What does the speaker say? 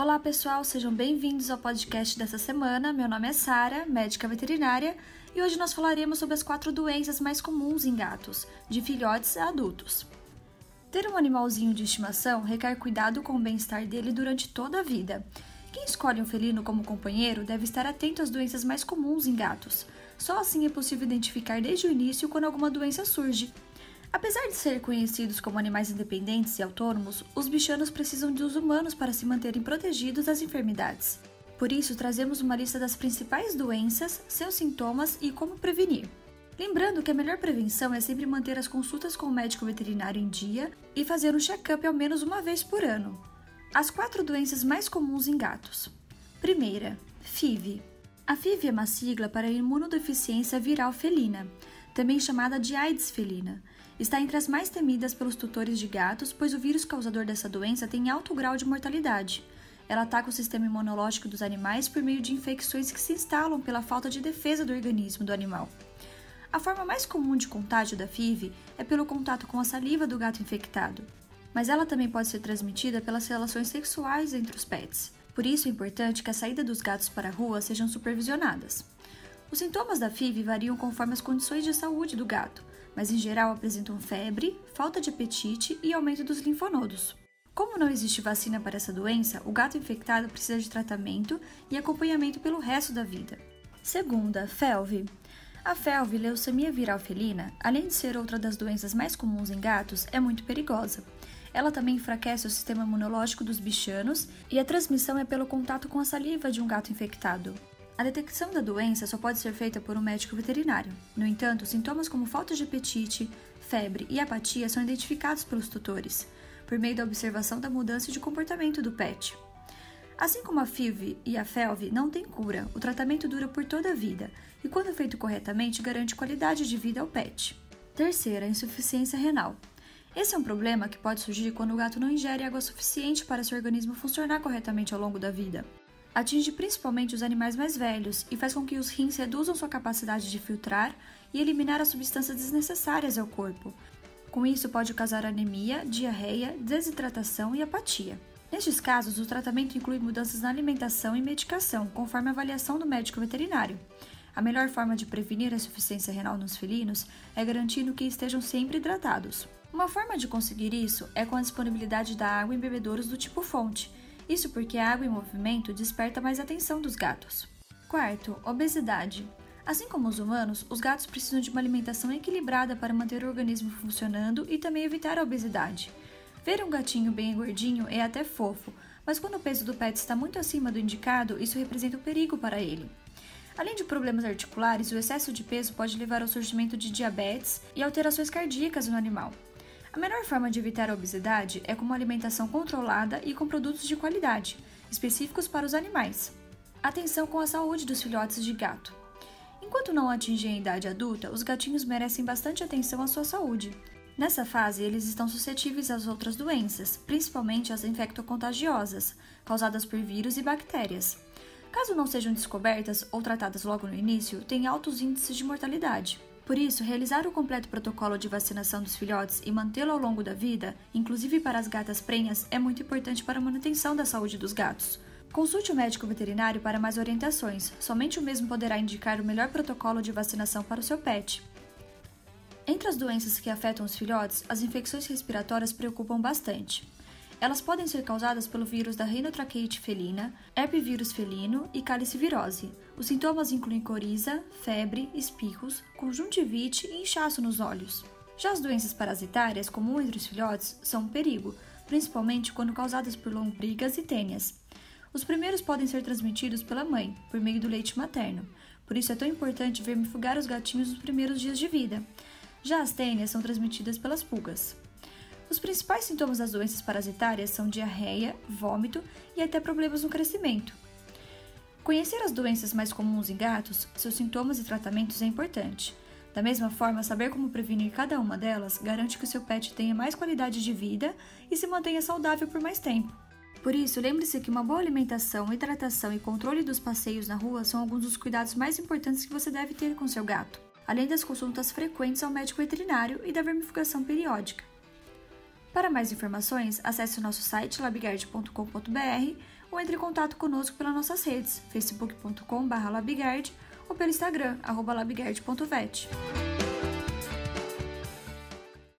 Olá, pessoal, sejam bem-vindos ao podcast dessa semana. Meu nome é Sara, médica veterinária, e hoje nós falaremos sobre as quatro doenças mais comuns em gatos, de filhotes a adultos. Ter um animalzinho de estimação requer cuidado com o bem-estar dele durante toda a vida. Quem escolhe um felino como companheiro deve estar atento às doenças mais comuns em gatos. Só assim é possível identificar desde o início quando alguma doença surge. Apesar de ser conhecidos como animais independentes e autônomos, os bichanos precisam dos humanos para se manterem protegidos das enfermidades. Por isso, trazemos uma lista das principais doenças, seus sintomas e como prevenir. Lembrando que a melhor prevenção é sempre manter as consultas com o médico veterinário em dia e fazer um check-up ao menos uma vez por ano. As quatro doenças mais comuns em gatos. Primeira, FIV. A FIV é uma sigla para imunodeficiência viral felina, também chamada de AIDS felina. Está entre as mais temidas pelos tutores de gatos, pois o vírus causador dessa doença tem alto grau de mortalidade. Ela ataca o sistema imunológico dos animais por meio de infecções que se instalam pela falta de defesa do organismo do animal. A forma mais comum de contágio da FIV é pelo contato com a saliva do gato infectado, mas ela também pode ser transmitida pelas relações sexuais entre os pets. Por isso é importante que a saída dos gatos para a rua sejam supervisionadas. Os sintomas da FIV variam conforme as condições de saúde do gato, mas em geral apresentam febre, falta de apetite e aumento dos linfonodos. Como não existe vacina para essa doença, o gato infectado precisa de tratamento e acompanhamento pelo resto da vida. Segunda, FeLV. A FeLV, leucemia viral felina, além de ser outra das doenças mais comuns em gatos, é muito perigosa. Ela também enfraquece o sistema imunológico dos bichanos e a transmissão é pelo contato com a saliva de um gato infectado. A detecção da doença só pode ser feita por um médico veterinário. No entanto, sintomas como falta de apetite, febre e apatia são identificados pelos tutores, por meio da observação da mudança de comportamento do pet. Assim como a FIV e a FeLV não têm cura, o tratamento dura por toda a vida e, quando feito corretamente, garante qualidade de vida ao pet. Terceira, insuficiência renal. Esse é um problema que pode surgir quando o gato não ingere água suficiente para seu organismo funcionar corretamente ao longo da vida. Atinge principalmente os animais mais velhos e faz com que os rins reduzam sua capacidade de filtrar e eliminar as substâncias desnecessárias ao corpo. Com isso, pode causar anemia, diarreia, desidratação e apatia. Nestes casos, o tratamento inclui mudanças na alimentação e medicação, conforme a avaliação do médico veterinário. A melhor forma de prevenir a insuficiência renal nos felinos é garantindo que estejam sempre hidratados. Uma forma de conseguir isso é com a disponibilidade da água em bebedouros do tipo fonte. Isso porque a água em movimento desperta mais atenção dos gatos. Quarto, obesidade. Assim como os humanos, os gatos precisam de uma alimentação equilibrada para manter o organismo funcionando e também evitar a obesidade. Ver um gatinho bem gordinho é até fofo, mas quando o peso do pet está muito acima do indicado, isso representa um perigo para ele. Além de problemas articulares, o excesso de peso pode levar ao surgimento de diabetes e alterações cardíacas no animal. A melhor forma de evitar a obesidade é com uma alimentação controlada e com produtos de qualidade, específicos para os animais. Atenção com a saúde dos filhotes de gato. Enquanto não atingem a idade adulta, os gatinhos merecem bastante atenção à sua saúde. Nessa fase, eles estão suscetíveis às outras doenças, principalmente às infectocontagiosas, causadas por vírus e bactérias. Caso não sejam descobertas ou tratadas logo no início, têm altos índices de mortalidade. Por isso, realizar o completo protocolo de vacinação dos filhotes e mantê-lo ao longo da vida, inclusive para as gatas prenhas, é muito importante para a manutenção da saúde dos gatos. Consulte o médico veterinário para mais orientações, somente o mesmo poderá indicar o melhor protocolo de vacinação para o seu pet. Entre as doenças que afetam os filhotes, as infecções respiratórias preocupam bastante. Elas podem ser causadas pelo vírus da rinotraqueite felina, herpevírus felino e calicivirose. Os sintomas incluem coriza, febre, espirros, conjuntivite e inchaço nos olhos. Já as doenças parasitárias, comum entre os filhotes, são um perigo, principalmente quando causadas por lombrigas e tênias. Os primeiros podem ser transmitidos pela mãe, por meio do leite materno. Por isso é tão importante vermifugar os gatinhos nos primeiros dias de vida. Já as tênias são transmitidas pelas pulgas. Os principais sintomas das doenças parasitárias são diarreia, vômito e até problemas no crescimento. Conhecer as doenças mais comuns em gatos, seus sintomas e tratamentos é importante. Da mesma forma, saber como prevenir cada uma delas garante que o seu pet tenha mais qualidade de vida e se mantenha saudável por mais tempo. Por isso, lembre-se que uma boa alimentação, hidratação e controle dos passeios na rua são alguns dos cuidados mais importantes que você deve ter com seu gato além das consultas frequentes ao médico veterinário e da vermifugação periódica. Para mais informações, acesse o nosso site labigard.com.br ou entre em contato conosco pelas nossas redes, facebook.com.br labigard ou pelo Instagram, labigard.vet.